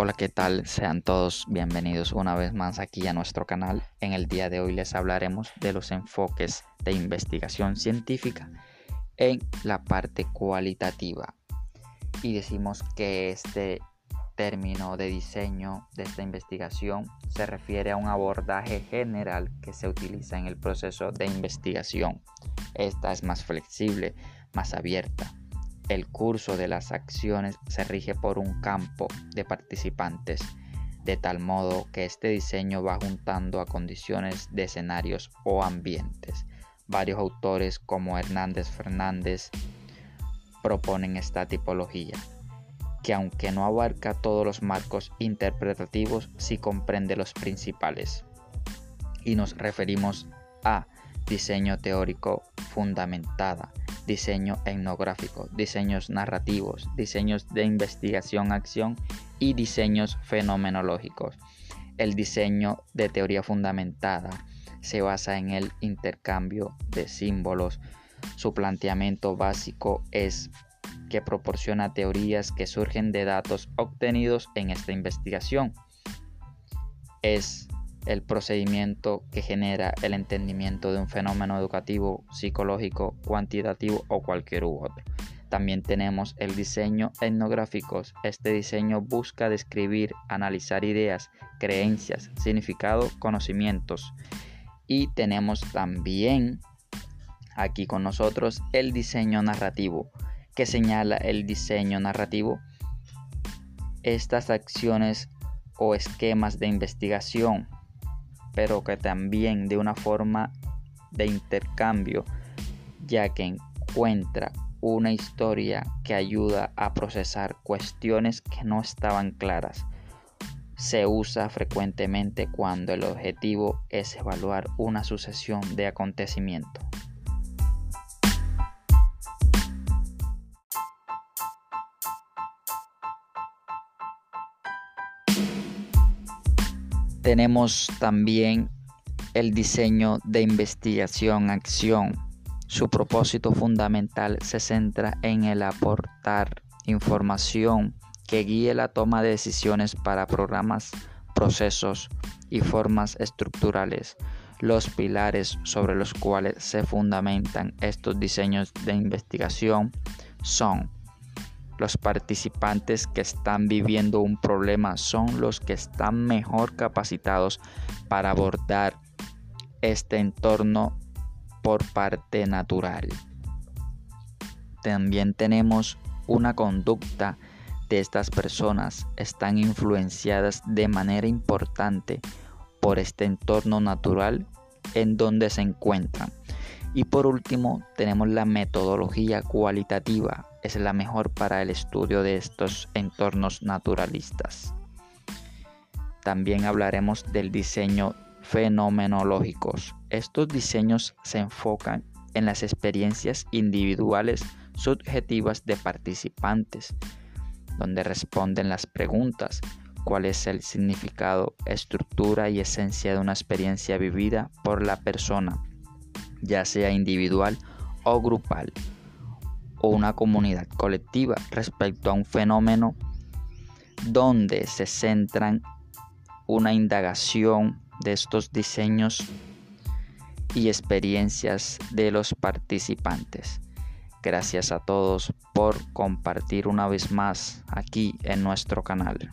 Hola, ¿qué tal? Sean todos bienvenidos una vez más aquí a nuestro canal. En el día de hoy les hablaremos de los enfoques de investigación científica en la parte cualitativa. Y decimos que este término de diseño de esta investigación se refiere a un abordaje general que se utiliza en el proceso de investigación. Esta es más flexible, más abierta el curso de las acciones se rige por un campo de participantes, de tal modo que este diseño va juntando a condiciones de escenarios o ambientes. Varios autores como Hernández Fernández proponen esta tipología, que aunque no abarca todos los marcos interpretativos, sí comprende los principales. Y nos referimos a diseño teórico fundamentada, diseño etnográfico, diseños narrativos, diseños de investigación-acción y diseños fenomenológicos. El diseño de teoría fundamentada se basa en el intercambio de símbolos. Su planteamiento básico es que proporciona teorías que surgen de datos obtenidos en esta investigación. Es el procedimiento que genera el entendimiento de un fenómeno educativo, psicológico, cuantitativo o cualquier otro. También tenemos el diseño etnográfico. Este diseño busca describir, analizar ideas, creencias, significado, conocimientos. Y tenemos también aquí con nosotros el diseño narrativo, que señala el diseño narrativo. Estas acciones o esquemas de investigación pero que también de una forma de intercambio, ya que encuentra una historia que ayuda a procesar cuestiones que no estaban claras. Se usa frecuentemente cuando el objetivo es evaluar una sucesión de acontecimientos. Tenemos también el diseño de investigación-acción. Su propósito fundamental se centra en el aportar información que guíe la toma de decisiones para programas, procesos y formas estructurales. Los pilares sobre los cuales se fundamentan estos diseños de investigación son los participantes que están viviendo un problema son los que están mejor capacitados para abordar este entorno por parte natural. También tenemos una conducta de estas personas están influenciadas de manera importante por este entorno natural en donde se encuentran. Y por último, tenemos la metodología cualitativa es la mejor para el estudio de estos entornos naturalistas. También hablaremos del diseño fenomenológicos. Estos diseños se enfocan en las experiencias individuales subjetivas de participantes, donde responden las preguntas cuál es el significado, estructura y esencia de una experiencia vivida por la persona, ya sea individual o grupal o una comunidad colectiva respecto a un fenómeno donde se centran una indagación de estos diseños y experiencias de los participantes. Gracias a todos por compartir una vez más aquí en nuestro canal.